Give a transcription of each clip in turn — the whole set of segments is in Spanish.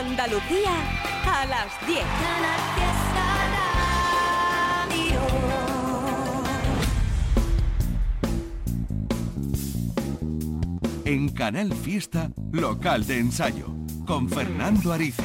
Andalucía a las 10. En Canal Fiesta, local de ensayo, con Fernando Ariza.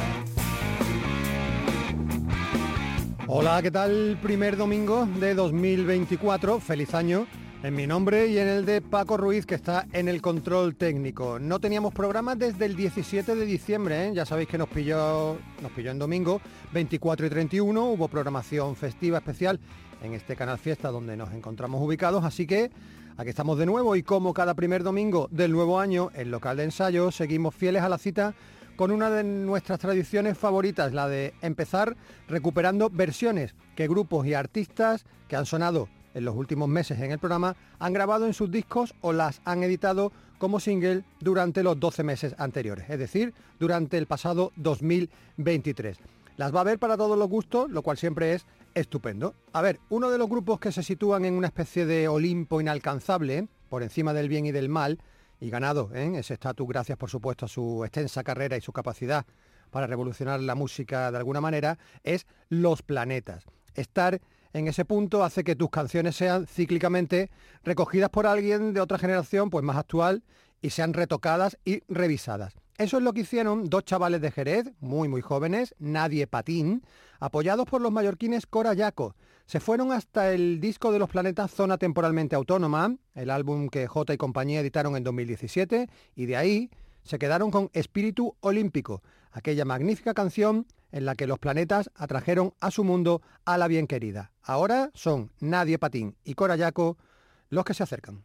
Hola, ¿qué tal? Primer domingo de 2024. Feliz año en mi nombre y en el de Paco Ruiz, que está en el control técnico. No teníamos programa desde el 17 de diciembre, ¿eh? ya sabéis que nos pilló, nos pilló en domingo, 24 y 31, hubo programación festiva especial en este canal Fiesta donde nos encontramos ubicados, así que aquí estamos de nuevo y como cada primer domingo del nuevo año, en local de ensayo, seguimos fieles a la cita con una de nuestras tradiciones favoritas, la de empezar recuperando versiones que grupos y artistas que han sonado en los últimos meses en el programa han grabado en sus discos o las han editado como single durante los 12 meses anteriores, es decir, durante el pasado 2023. Las va a ver para todos los gustos, lo cual siempre es estupendo. A ver, uno de los grupos que se sitúan en una especie de Olimpo inalcanzable, por encima del bien y del mal, y ganado ¿eh? ese estatus gracias por supuesto a su extensa carrera y su capacidad para revolucionar la música de alguna manera, es Los Planetas. Estar en ese punto hace que tus canciones sean cíclicamente recogidas por alguien de otra generación, pues más actual, y sean retocadas y revisadas. Eso es lo que hicieron dos chavales de Jerez, muy muy jóvenes, Nadie Patín, apoyados por los mallorquines Cora Yaco. Se fueron hasta el disco de los planetas Zona Temporalmente Autónoma, el álbum que J y compañía editaron en 2017, y de ahí se quedaron con Espíritu Olímpico, aquella magnífica canción en la que los planetas atrajeron a su mundo a la bien querida. Ahora son Nadie Patín y Corayaco los que se acercan.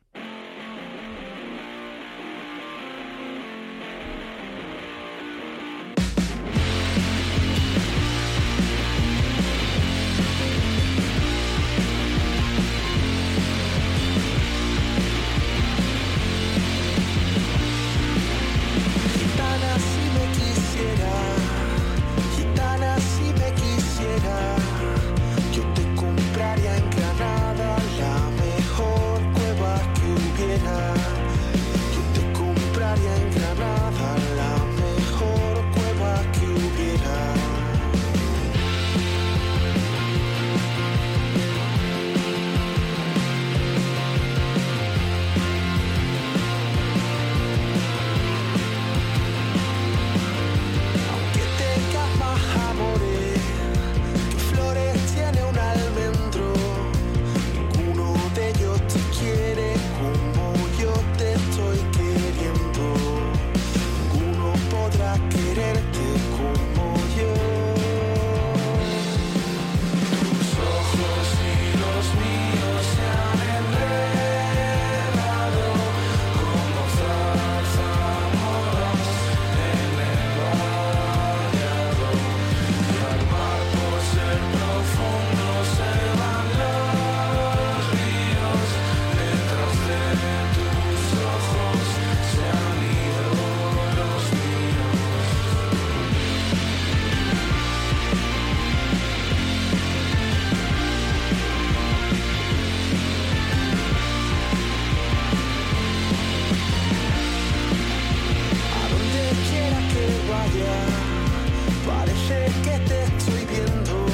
Parece que te estoy viendo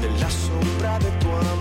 de la sombra de tu alma.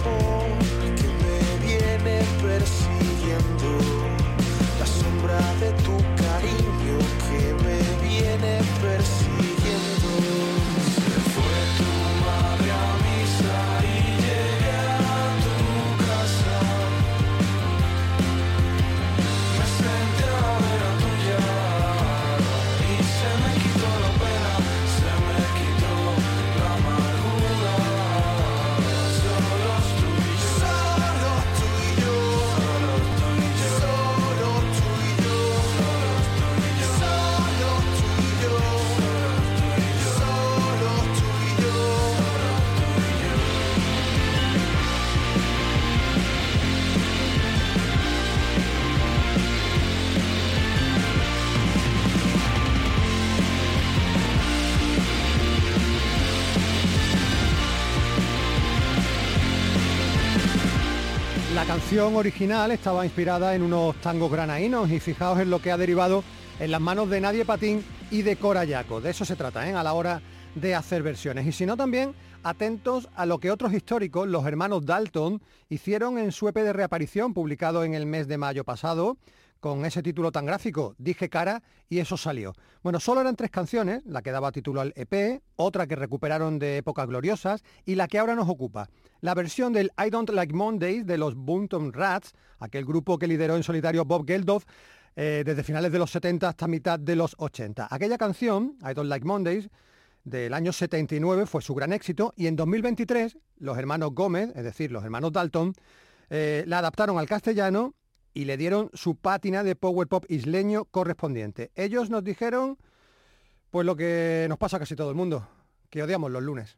Original estaba inspirada en unos tangos granaínos y fijaos en lo que ha derivado en las manos de Nadie Patín y de Cora Yaco. De eso se trata, ¿eh? a la hora de hacer versiones. Y si no, también atentos a lo que otros históricos, los hermanos Dalton, hicieron en su EP de reaparición, publicado en el mes de mayo pasado, con ese título tan gráfico, Dije cara y eso salió. Bueno, solo eran tres canciones, la que daba título al EP, otra que recuperaron de épocas gloriosas y la que ahora nos ocupa. La versión del I Don't Like Mondays de los Bunton Rats, aquel grupo que lideró en solitario Bob Geldof, eh, desde finales de los 70 hasta mitad de los 80. Aquella canción, I Don't Like Mondays, del año 79 fue su gran éxito y en 2023 los hermanos Gómez, es decir, los hermanos Dalton, eh, la adaptaron al castellano y le dieron su pátina de power pop isleño correspondiente. Ellos nos dijeron, pues lo que nos pasa a casi todo el mundo, que odiamos los lunes.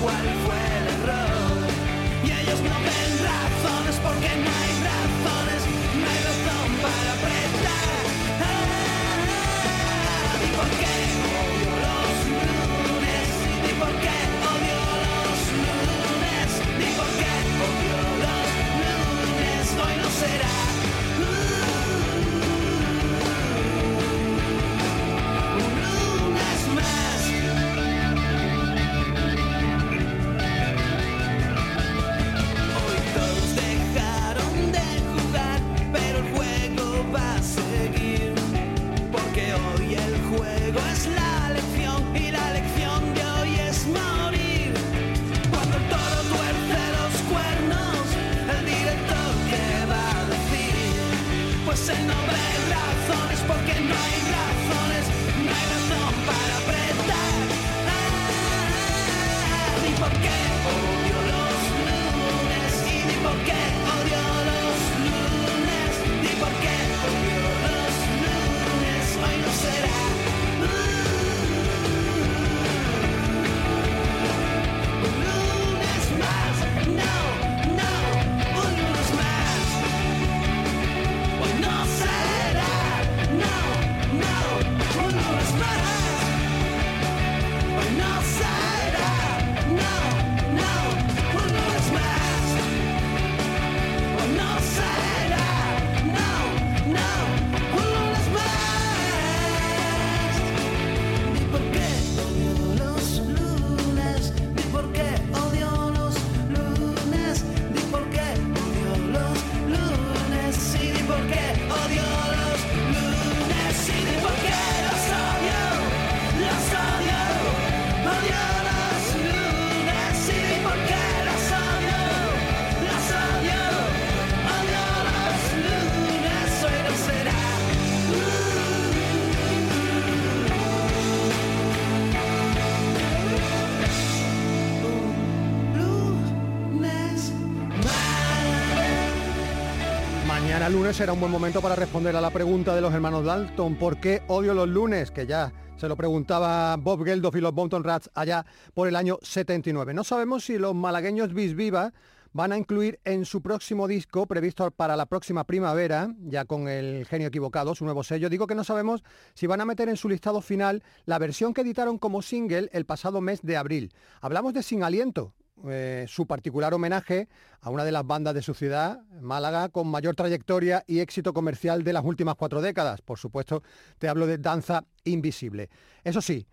what lunes será un buen momento para responder a la pregunta de los hermanos Dalton, ¿por qué odio los lunes? Que ya se lo preguntaba Bob Geldof y los Bolton Rats allá por el año 79. No sabemos si los malagueños Bis Viva van a incluir en su próximo disco, previsto para la próxima primavera, ya con el genio equivocado, su nuevo sello, digo que no sabemos si van a meter en su listado final la versión que editaron como single el pasado mes de abril. Hablamos de Sin Aliento, eh, su particular homenaje a una de las bandas de su ciudad, Málaga, con mayor trayectoria y éxito comercial de las últimas cuatro décadas. Por supuesto, te hablo de Danza Invisible. Eso sí,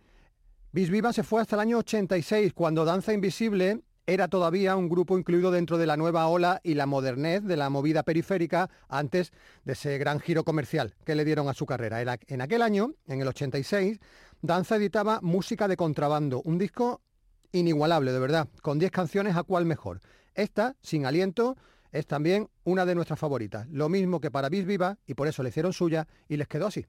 Bis Viva se fue hasta el año 86, cuando Danza Invisible era todavía un grupo incluido dentro de la nueva ola y la modernez de la movida periférica antes de ese gran giro comercial que le dieron a su carrera. En aquel año, en el 86, Danza editaba Música de Contrabando, un disco inigualable, de verdad, con 10 canciones a cuál mejor. Esta, sin aliento, es también una de nuestras favoritas, lo mismo que para Bis Viva y por eso le hicieron suya y les quedó así.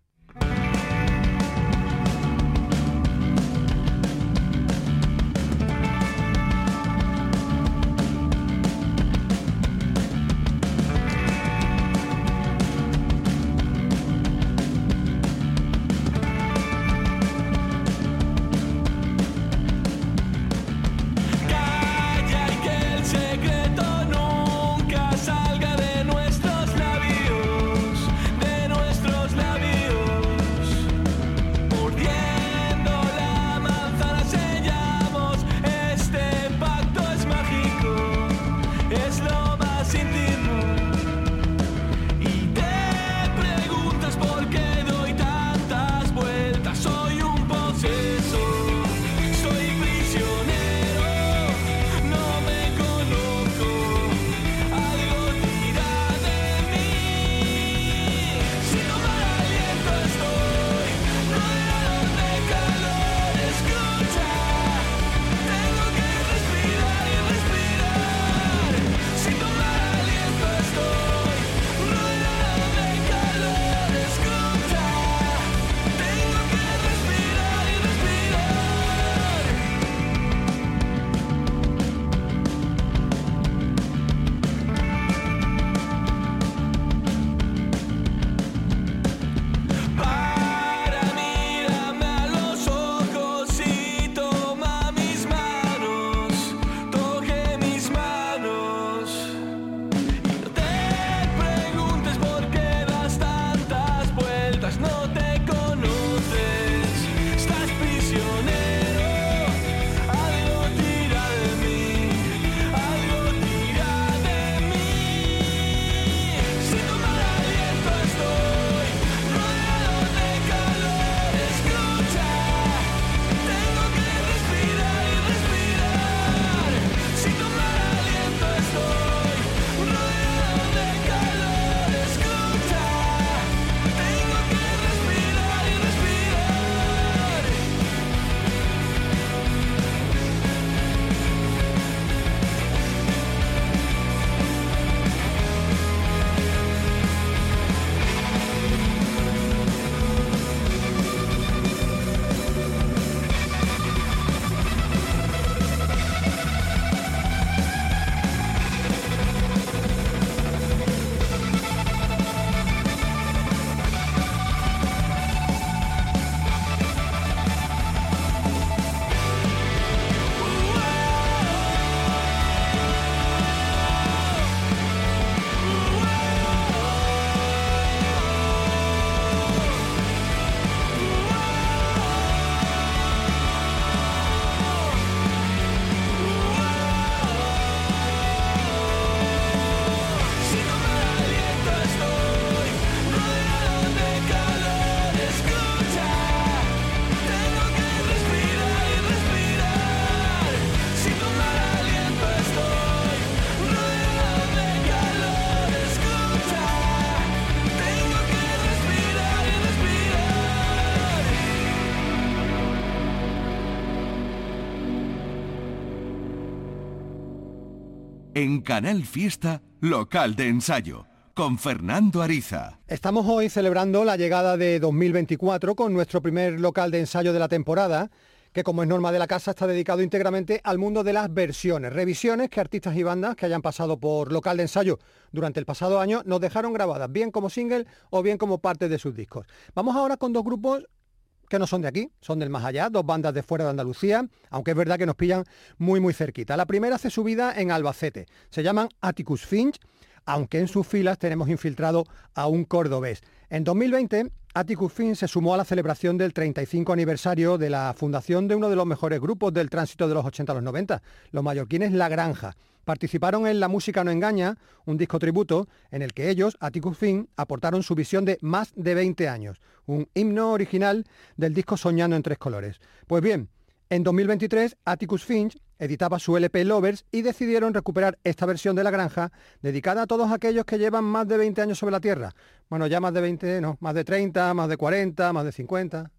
En Canal Fiesta Local de Ensayo con Fernando Ariza. Estamos hoy celebrando la llegada de 2024 con nuestro primer local de ensayo de la temporada que como es norma de la casa está dedicado íntegramente al mundo de las versiones, revisiones que artistas y bandas que hayan pasado por local de ensayo durante el pasado año nos dejaron grabadas, bien como single o bien como parte de sus discos. Vamos ahora con dos grupos que no son de aquí, son del más allá, dos bandas de fuera de Andalucía, aunque es verdad que nos pillan muy muy cerquita. La primera hace su vida en Albacete, se llaman Atticus Finch, aunque en sus filas tenemos infiltrado a un cordobés. En 2020, Atticus Finch se sumó a la celebración del 35 aniversario de la fundación de uno de los mejores grupos del tránsito de los 80 a los 90, los mallorquines La Granja participaron en La Música No Engaña, un disco tributo en el que ellos, Atticus Fin, aportaron su visión de más de 20 años, un himno original del disco Soñando en Tres Colores. Pues bien, en 2023 Atticus Finch editaba su LP Lovers y decidieron recuperar esta versión de La Granja dedicada a todos aquellos que llevan más de 20 años sobre la Tierra. Bueno, ya más de 20, no, más de 30, más de 40, más de 50.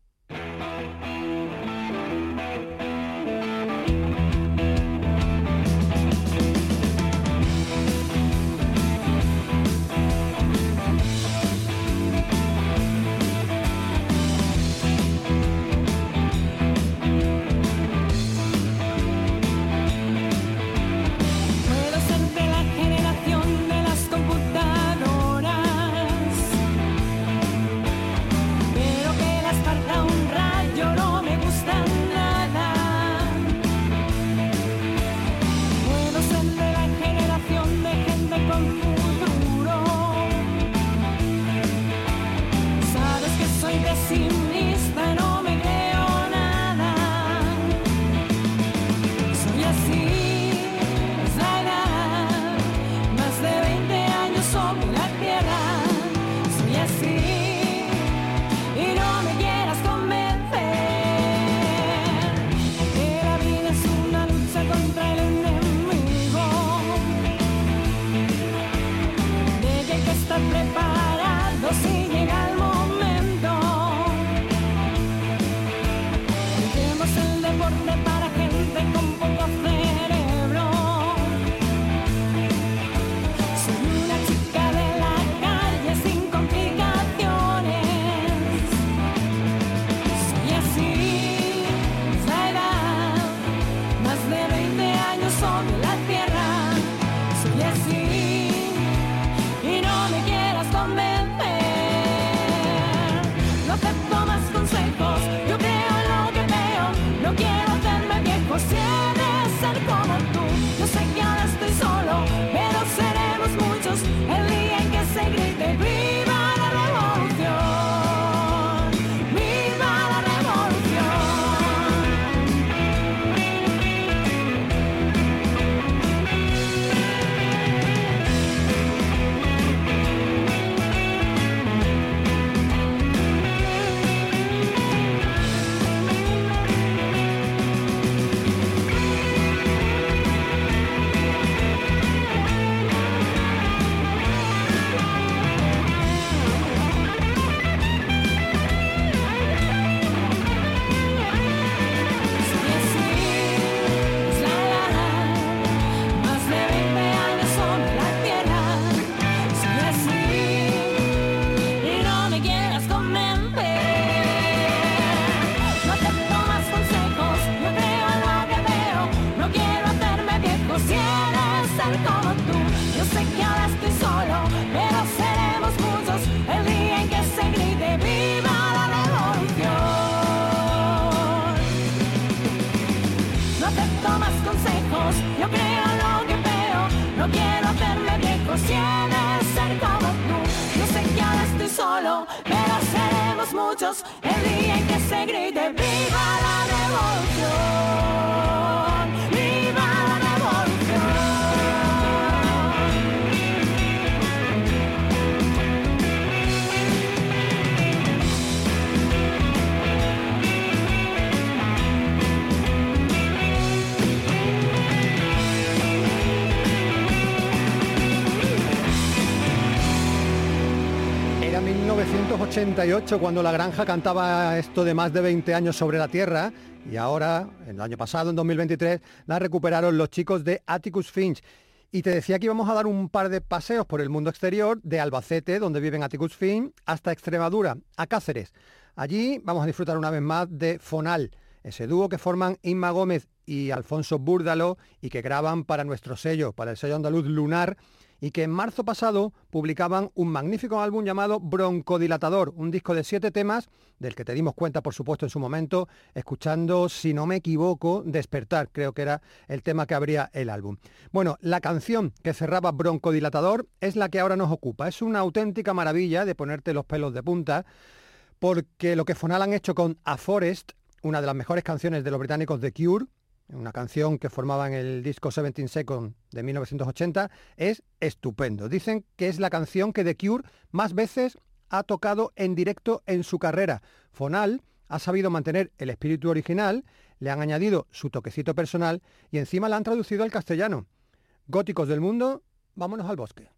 1988 cuando La Granja cantaba esto de más de 20 años sobre la Tierra y ahora, el año pasado, en 2023, la recuperaron los chicos de Atticus Finch. Y te decía que íbamos a dar un par de paseos por el mundo exterior, de Albacete, donde viven Atticus Finch, hasta Extremadura, a Cáceres. Allí vamos a disfrutar una vez más de Fonal, ese dúo que forman Inma Gómez y Alfonso Búrdalo y que graban para nuestro sello, para el sello andaluz Lunar, y que en marzo pasado publicaban un magnífico álbum llamado Broncodilatador, un disco de siete temas, del que te dimos cuenta por supuesto en su momento, escuchando, si no me equivoco, Despertar, creo que era el tema que abría el álbum. Bueno, la canción que cerraba Broncodilatador es la que ahora nos ocupa. Es una auténtica maravilla de ponerte los pelos de punta, porque lo que Fonal han hecho con A Forest, una de las mejores canciones de los británicos de Cure, una canción que formaba en el disco 17 Seconds de 1980, es estupendo. Dicen que es la canción que The Cure más veces ha tocado en directo en su carrera. Fonal ha sabido mantener el espíritu original, le han añadido su toquecito personal y encima la han traducido al castellano. Góticos del mundo, vámonos al bosque.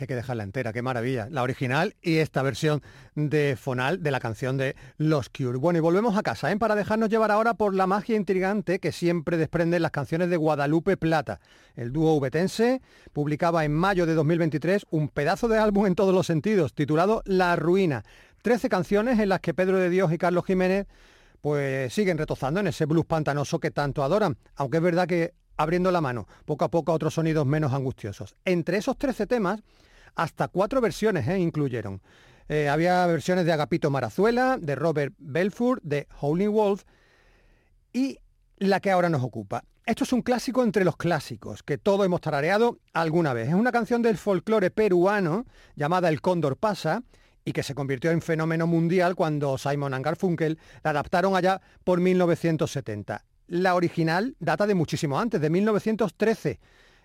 Que hay que dejarla entera, qué maravilla. La original y esta versión de Fonal de la canción de Los Cure. Bueno, y volvemos a casa, ¿eh? para dejarnos llevar ahora por la magia intrigante que siempre desprenden las canciones de Guadalupe Plata. El dúo ubetense publicaba en mayo de 2023 un pedazo de álbum en todos los sentidos, titulado La Ruina. Trece canciones en las que Pedro de Dios y Carlos Jiménez pues siguen retozando en ese blues pantanoso que tanto adoran, aunque es verdad que abriendo la mano poco a poco a otros sonidos menos angustiosos. Entre esos 13 temas, hasta cuatro versiones ¿eh? incluyeron. Eh, había versiones de Agapito Marazuela, de Robert Belfort, de Holy Wolf y la que ahora nos ocupa. Esto es un clásico entre los clásicos, que todos hemos tarareado alguna vez. Es una canción del folclore peruano llamada El Cóndor Pasa y que se convirtió en fenómeno mundial cuando Simon and Garfunkel la adaptaron allá por 1970. La original data de muchísimo antes, de 1913.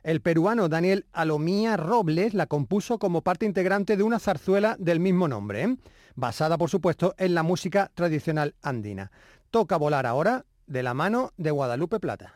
El peruano Daniel Alomía Robles la compuso como parte integrante de una zarzuela del mismo nombre, basada por supuesto en la música tradicional andina. Toca volar ahora de la mano de Guadalupe Plata.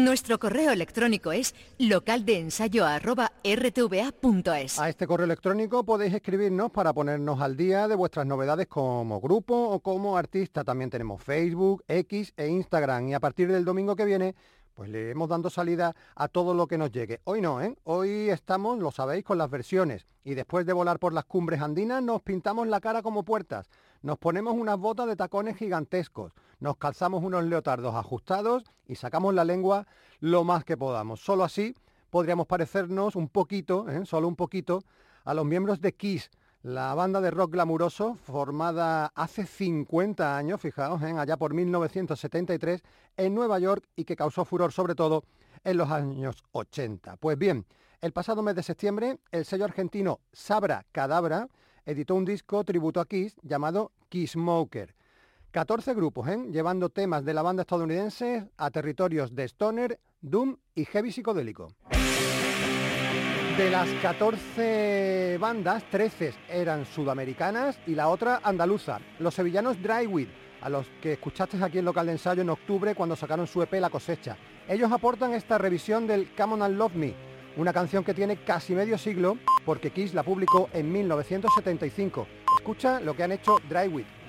Nuestro correo electrónico es localdeensayo.rtva.es. A este correo electrónico podéis escribirnos para ponernos al día de vuestras novedades como grupo o como artista. También tenemos Facebook, X e Instagram. Y a partir del domingo que viene, pues le hemos dando salida a todo lo que nos llegue. Hoy no, ¿eh? Hoy estamos, lo sabéis, con las versiones. Y después de volar por las cumbres andinas, nos pintamos la cara como puertas. Nos ponemos unas botas de tacones gigantescos, nos calzamos unos leotardos ajustados y sacamos la lengua lo más que podamos. Solo así podríamos parecernos un poquito, ¿eh? solo un poquito, a los miembros de Kiss, la banda de rock glamuroso formada hace 50 años, fijaos, ¿eh? allá por 1973 en Nueva York y que causó furor sobre todo en los años 80. Pues bien, el pasado mes de septiembre el sello argentino Sabra Cadabra editó un disco tributo a Kiss llamado Kiss Smoker. 14 grupos, ¿eh? llevando temas de la banda estadounidense a territorios de stoner, doom y heavy psicodélico. De las 14 bandas, 13 eran sudamericanas y la otra andaluza. Los sevillanos Dryweed, a los que escuchaste aquí en local de ensayo en octubre cuando sacaron su EP La cosecha. Ellos aportan esta revisión del Come On and Love Me, una canción que tiene casi medio siglo porque Kiss la publicó en 1975. Escucha lo que han hecho Dryweed.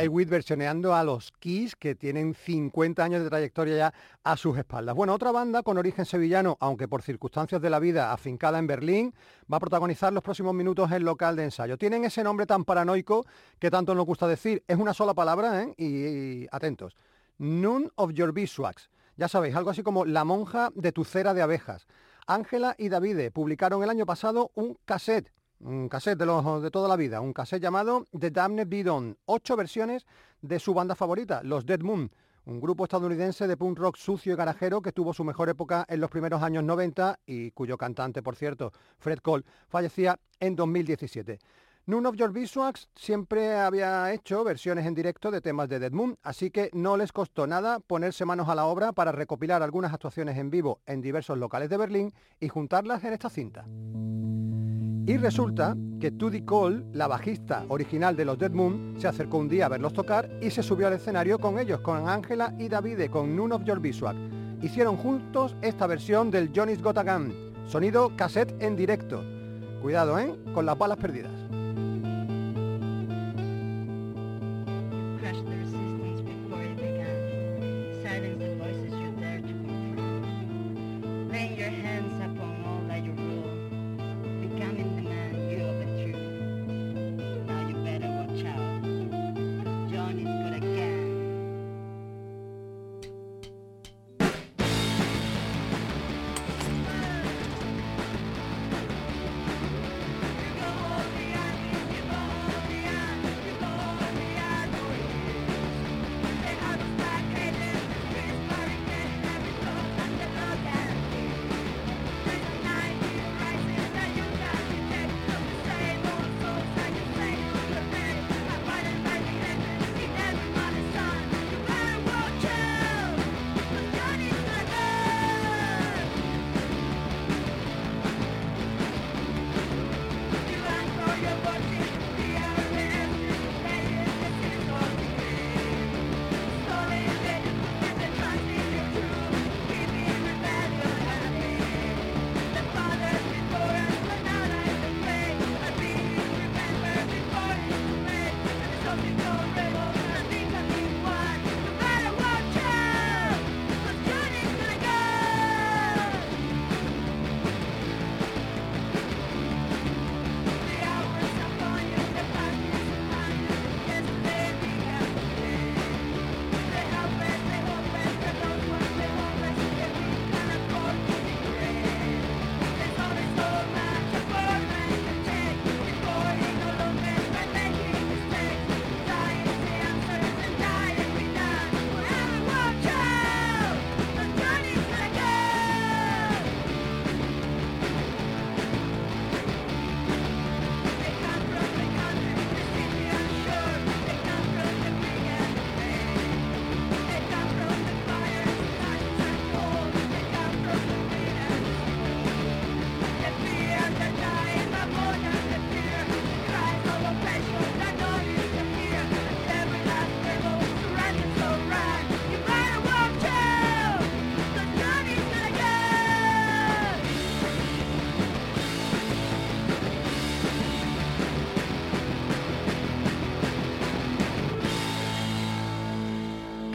Nightwish versioneando a los Kiss, que tienen 50 años de trayectoria ya a sus espaldas. Bueno, otra banda con origen sevillano, aunque por circunstancias de la vida afincada en Berlín, va a protagonizar los próximos minutos el local de ensayo. Tienen ese nombre tan paranoico que tanto nos gusta decir. Es una sola palabra, ¿eh? y, atentos. None of your beeswax. Ya sabéis, algo así como la monja de tu cera de abejas. Ángela y Davide publicaron el año pasado un cassette un cassette de, los, de toda la vida, un cassette llamado The Damned Bidon, ocho versiones de su banda favorita, los Dead Moon, un grupo estadounidense de punk rock sucio y garajero que tuvo su mejor época en los primeros años 90 y cuyo cantante, por cierto, Fred Cole, fallecía en 2017. None of Your Beeswax siempre había hecho versiones en directo de temas de Dead Moon, así que no les costó nada ponerse manos a la obra para recopilar algunas actuaciones en vivo en diversos locales de Berlín y juntarlas en esta cinta. Y resulta que Tudy Cole, la bajista original de los Dead Moon, se acercó un día a verlos tocar y se subió al escenario con ellos, con Ángela y Davide, con None of Your Beeswax. Hicieron juntos esta versión del Johnny's Got a Gun, sonido cassette en directo. Cuidado, ¿eh? Con las balas perdidas.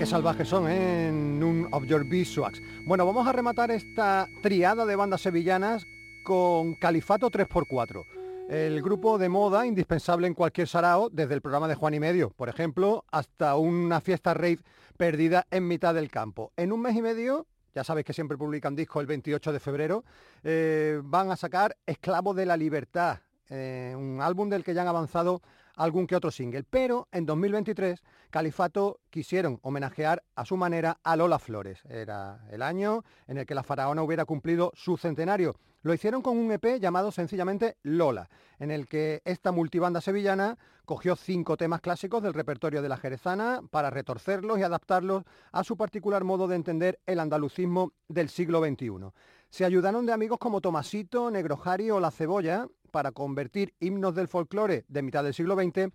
Salvajes son ¿eh? en None of Your Beeswax. Bueno, vamos a rematar esta triada de bandas sevillanas con Califato 3x4. El grupo de moda indispensable en cualquier sarao, desde el programa de Juan y Medio, por ejemplo, hasta una fiesta rave perdida en mitad del campo. En un mes y medio, ya sabéis que siempre publican disco el 28 de febrero, eh, van a sacar Esclavo de la Libertad, eh, un álbum del que ya han avanzado algún que otro single. Pero en 2023 Califato quisieron homenajear a su manera a Lola Flores. Era el año en el que la faraona hubiera cumplido su centenario. Lo hicieron con un EP llamado sencillamente Lola, en el que esta multibanda sevillana cogió cinco temas clásicos del repertorio de la jerezana para retorcerlos y adaptarlos a su particular modo de entender el andalucismo del siglo XXI. Se ayudaron de amigos como Tomasito, Negrojari o La Cebolla para convertir himnos del folclore de mitad del siglo XX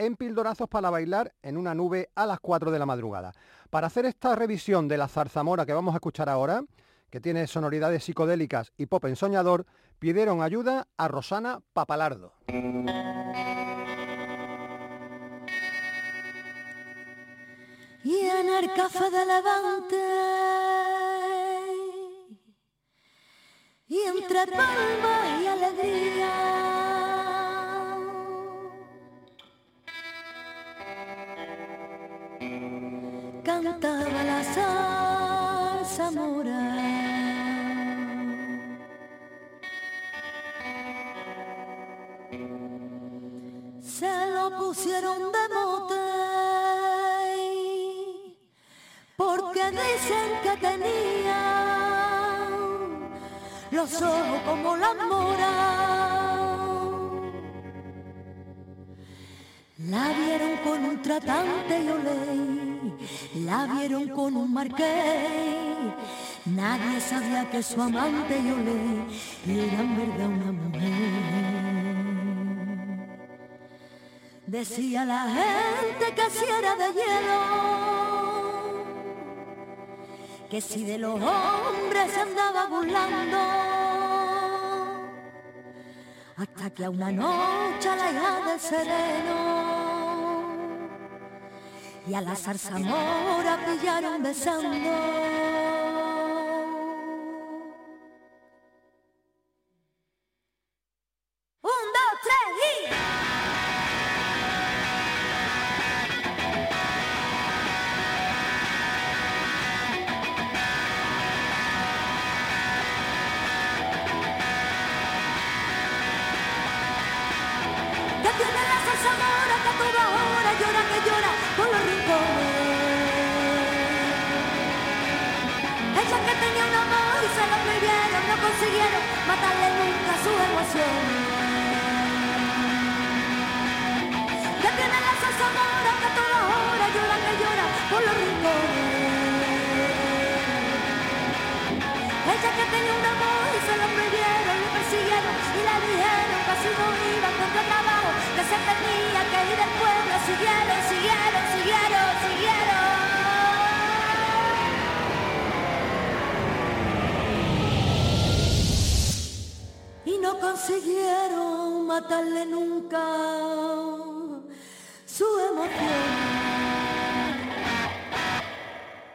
en pildorazos para bailar en una nube a las 4 de la madrugada. Para hacer esta revisión de la zarzamora que vamos a escuchar ahora, que tiene sonoridades psicodélicas y pop ensoñador, pidieron ayuda a Rosana Papalardo. y y entre palmas y alegría cantaba la salsa mora se lo pusieron de mote porque dicen que tenía los ojos como la mora. La vieron con un tratante y olé, la vieron con un marqués. Nadie sabía que su amante y olé era en verdad una mujer. Decía la gente que si era de hielo, que si de los hombres se andaba burlando, hasta que a una noche la hija del sereno y a la zarzamora pillaron besando. Consiguieron matarle nunca su emoción. Que tiene la mora que toda hora llora que llora por los rincones. Ella que tenía un amor y se lo prohibieron, le persiguieron y le dijeron que así no iba a encontrar trabajo, que se tenía que ir del pueblo, siguieron, siguieron, consiguieron matarle nunca su emoción.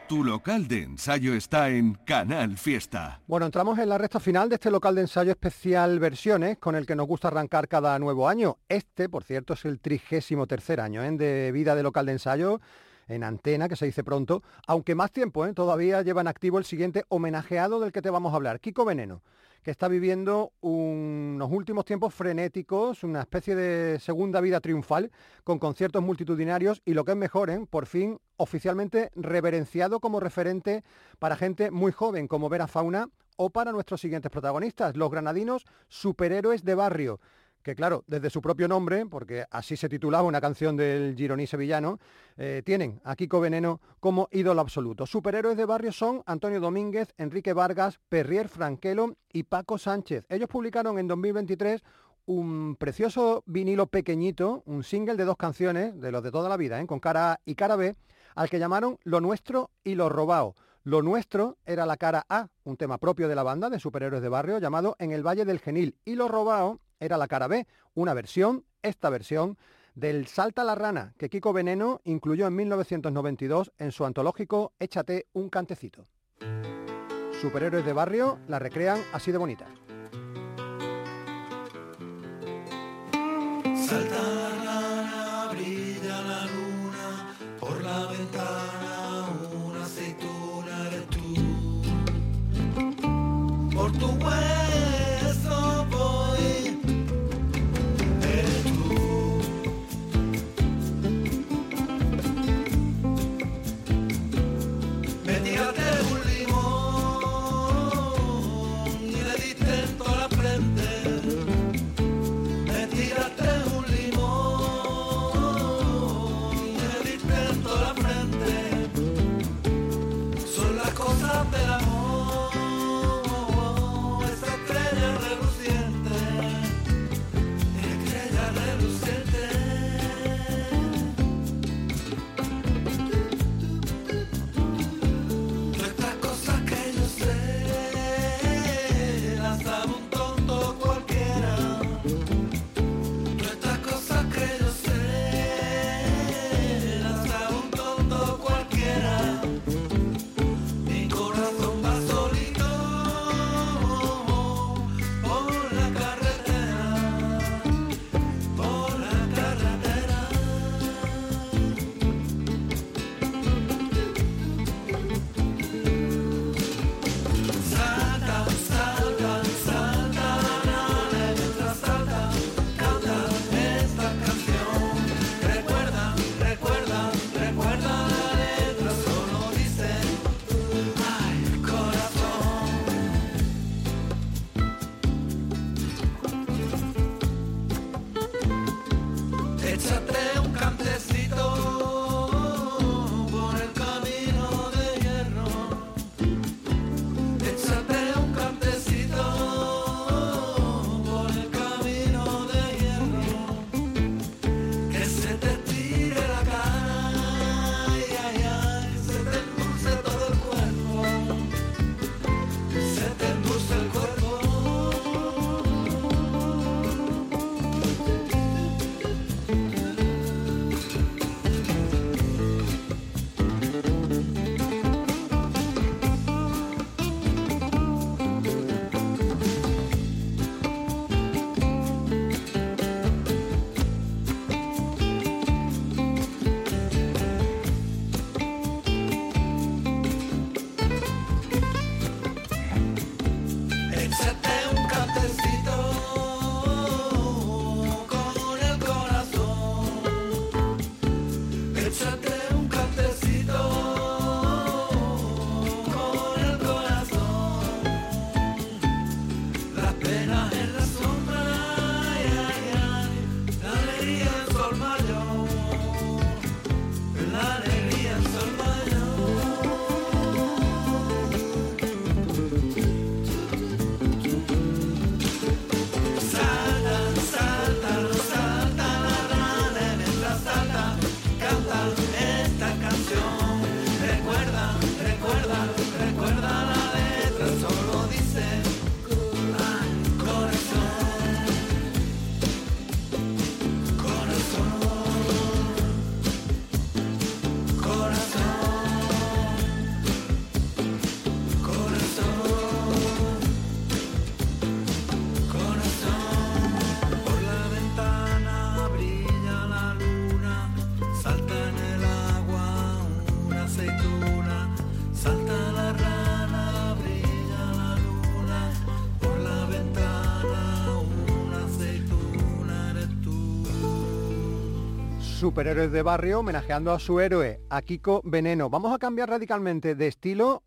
Tu local de ensayo está en Canal Fiesta. Bueno, entramos en la recta final de este local de ensayo especial versiones con el que nos gusta arrancar cada nuevo año. Este, por cierto, es el trigésimo tercer año ¿eh? de vida de local de ensayo en antena, que se dice pronto, aunque más tiempo, ¿eh? todavía lleva en activo el siguiente homenajeado del que te vamos a hablar, Kiko Veneno, que está viviendo unos últimos tiempos frenéticos, una especie de segunda vida triunfal, con conciertos multitudinarios y lo que es mejor, ¿eh? por fin oficialmente reverenciado como referente para gente muy joven como Vera Fauna o para nuestros siguientes protagonistas, los granadinos superhéroes de barrio que claro, desde su propio nombre, porque así se titulaba una canción del Gironí sevillano, eh, tienen a Kiko Veneno como ídolo absoluto. Superhéroes de barrio son Antonio Domínguez, Enrique Vargas, Perrier Franquelo y Paco Sánchez. Ellos publicaron en 2023 un precioso vinilo pequeñito, un single de dos canciones, de los de toda la vida, ¿eh? con cara A y cara B, al que llamaron Lo Nuestro y Lo Robao. Lo Nuestro era la cara A, un tema propio de la banda de superhéroes de barrio llamado En el Valle del Genil, y Lo Robao era la cara B, una versión, esta versión, del Salta la Rana, que Kiko Veneno incluyó en 1992 en su antológico Échate un cantecito. Superhéroes de barrio la recrean así de bonita. Superhéroes de barrio homenajeando a su héroe, a Kiko Veneno. Vamos a cambiar radicalmente de estilo,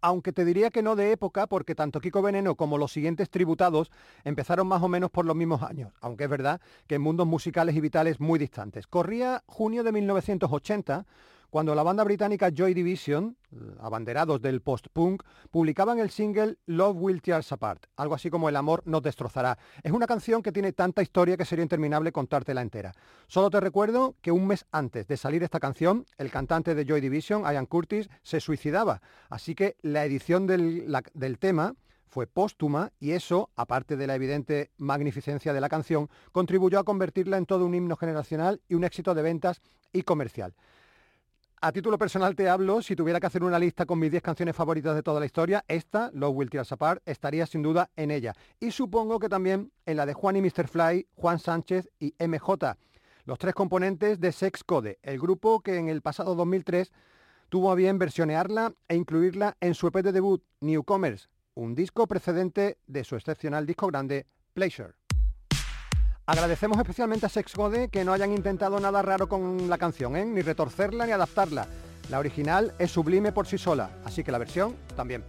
aunque te diría que no de época, porque tanto Kiko Veneno como los siguientes tributados empezaron más o menos por los mismos años, aunque es verdad que en mundos musicales y vitales muy distantes. Corría junio de 1980 cuando la banda británica Joy Division, abanderados del post-punk, publicaban el single Love Will Tear Us Apart, algo así como El amor nos destrozará. Es una canción que tiene tanta historia que sería interminable contártela entera. Solo te recuerdo que un mes antes de salir esta canción, el cantante de Joy Division, Ian Curtis, se suicidaba. Así que la edición del tema fue póstuma y eso, aparte de la evidente magnificencia de la canción, contribuyó a convertirla en todo un himno generacional y un éxito de ventas y comercial. A título personal te hablo, si tuviera que hacer una lista con mis 10 canciones favoritas de toda la historia, esta, Love Will Tear Us Apart, estaría sin duda en ella. Y supongo que también en la de Juan y Mr. Fly, Juan Sánchez y MJ, los tres componentes de Sex Code, el grupo que en el pasado 2003 tuvo a bien versionearla e incluirla en su EP de debut, Newcomers, un disco precedente de su excepcional disco grande, Pleasure. Agradecemos especialmente a Sex Gode que no hayan intentado nada raro con la canción, ¿eh? ni retorcerla ni adaptarla. La original es sublime por sí sola, así que la versión también.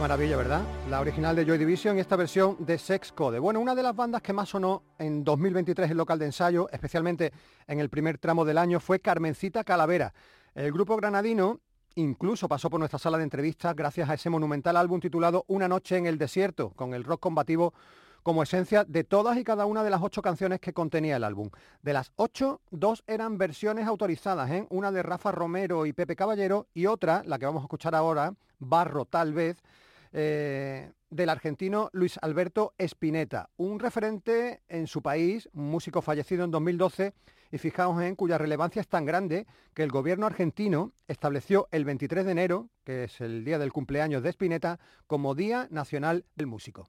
Maravilla, ¿verdad? La original de Joy Division y esta versión de Sex Code. Bueno, una de las bandas que más sonó en 2023 en local de ensayo, especialmente en el primer tramo del año, fue Carmencita Calavera. El grupo granadino incluso pasó por nuestra sala de entrevistas gracias a ese monumental álbum titulado Una noche en el desierto, con el rock combativo como esencia de todas y cada una de las ocho canciones que contenía el álbum. De las ocho, dos eran versiones autorizadas, ¿eh? una de Rafa Romero y Pepe Caballero y otra, la que vamos a escuchar ahora, Barro tal vez, eh, del argentino Luis Alberto Spinetta, un referente en su país, un músico fallecido en 2012 y fijaos en cuya relevancia es tan grande que el gobierno argentino estableció el 23 de enero, que es el día del cumpleaños de Spinetta, como Día Nacional del Músico.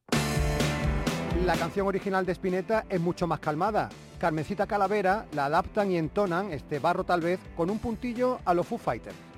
La canción original de Spinetta es mucho más calmada. Carmencita Calavera la adaptan y entonan, este barro tal vez, con un puntillo a los Foo Fighters.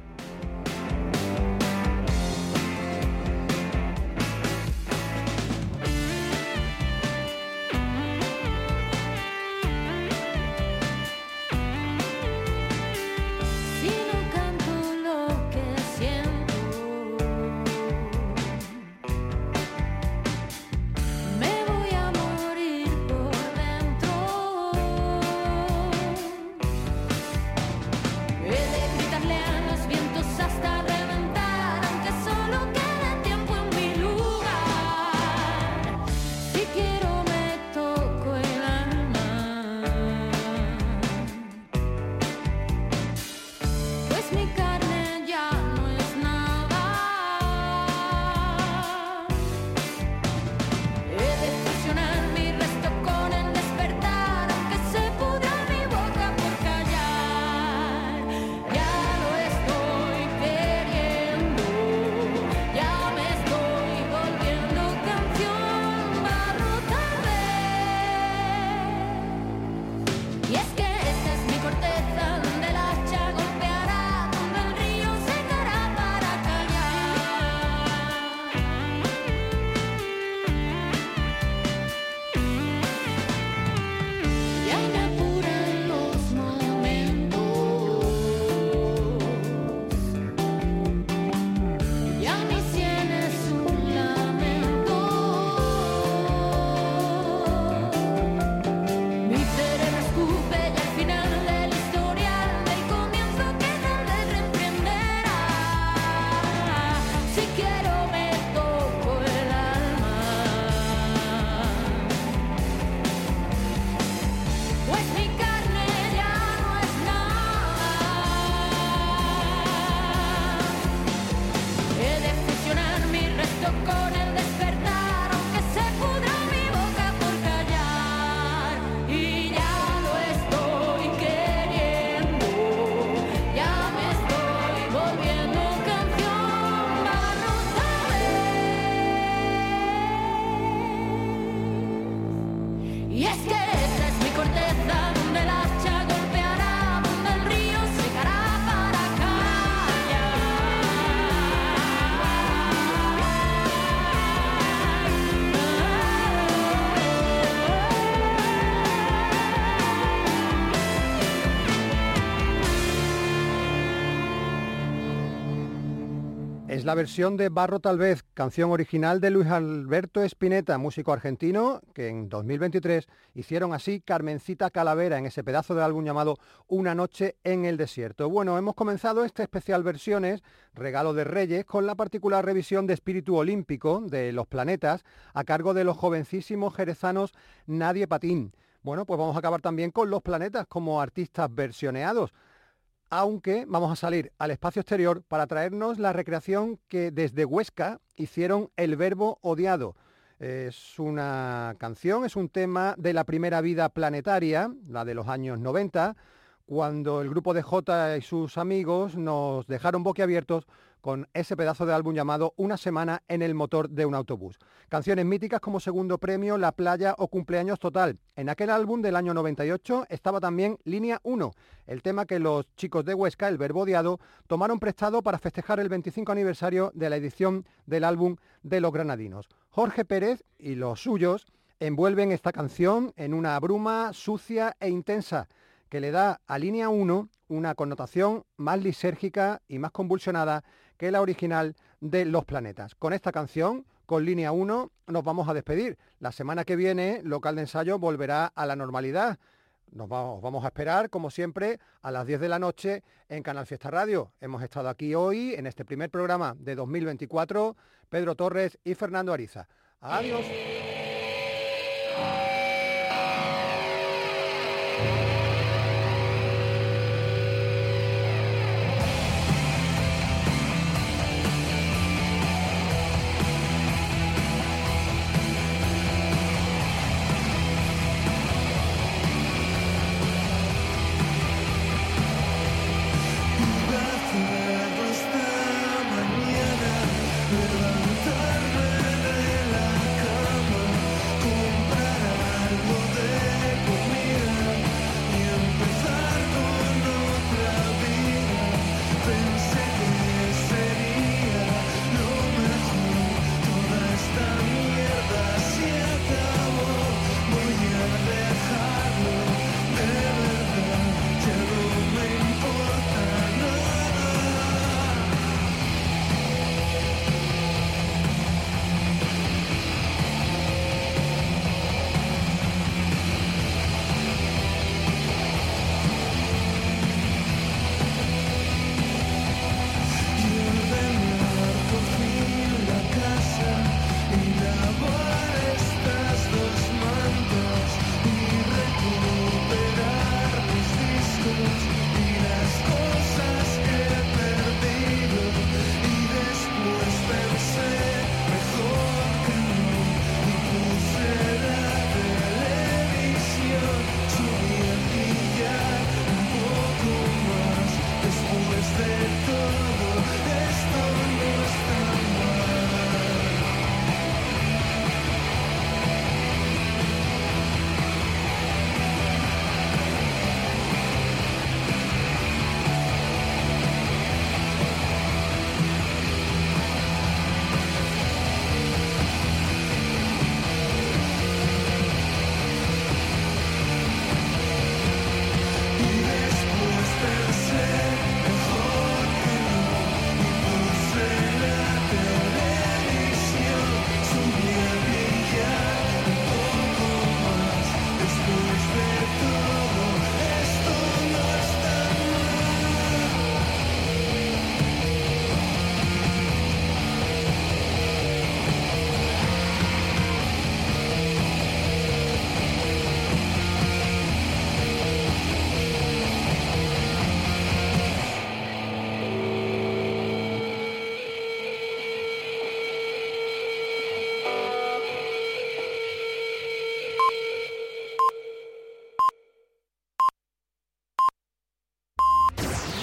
Es la versión de Barro tal vez, canción original de Luis Alberto Spinetta, músico argentino, que en 2023 hicieron así Carmencita Calavera en ese pedazo de álbum llamado Una noche en el desierto. Bueno, hemos comenzado este especial versiones, regalo de Reyes, con la particular revisión de Espíritu Olímpico de Los Planetas, a cargo de los jovencísimos jerezanos Nadie Patín. Bueno, pues vamos a acabar también con Los Planetas como artistas versioneados aunque vamos a salir al espacio exterior para traernos la recreación que desde Huesca hicieron El Verbo Odiado. Es una canción, es un tema de la primera vida planetaria, la de los años 90, cuando el grupo de J y sus amigos nos dejaron boquiabiertos con ese pedazo de álbum llamado Una semana en el motor de un autobús. Canciones míticas como segundo premio, La playa o Cumpleaños Total. En aquel álbum del año 98 estaba también Línea 1, el tema que los chicos de Huesca, el verbo odiado, tomaron prestado para festejar el 25 aniversario de la edición del álbum de los granadinos. Jorge Pérez y los suyos envuelven esta canción en una bruma sucia e intensa que le da a línea 1 una connotación más lisérgica y más convulsionada que la original de Los Planetas. Con esta canción, con línea 1, nos vamos a despedir. La semana que viene, local de ensayo volverá a la normalidad. Nos vamos, vamos a esperar, como siempre, a las 10 de la noche en Canal Fiesta Radio. Hemos estado aquí hoy, en este primer programa de 2024, Pedro Torres y Fernando Ariza. Adiós.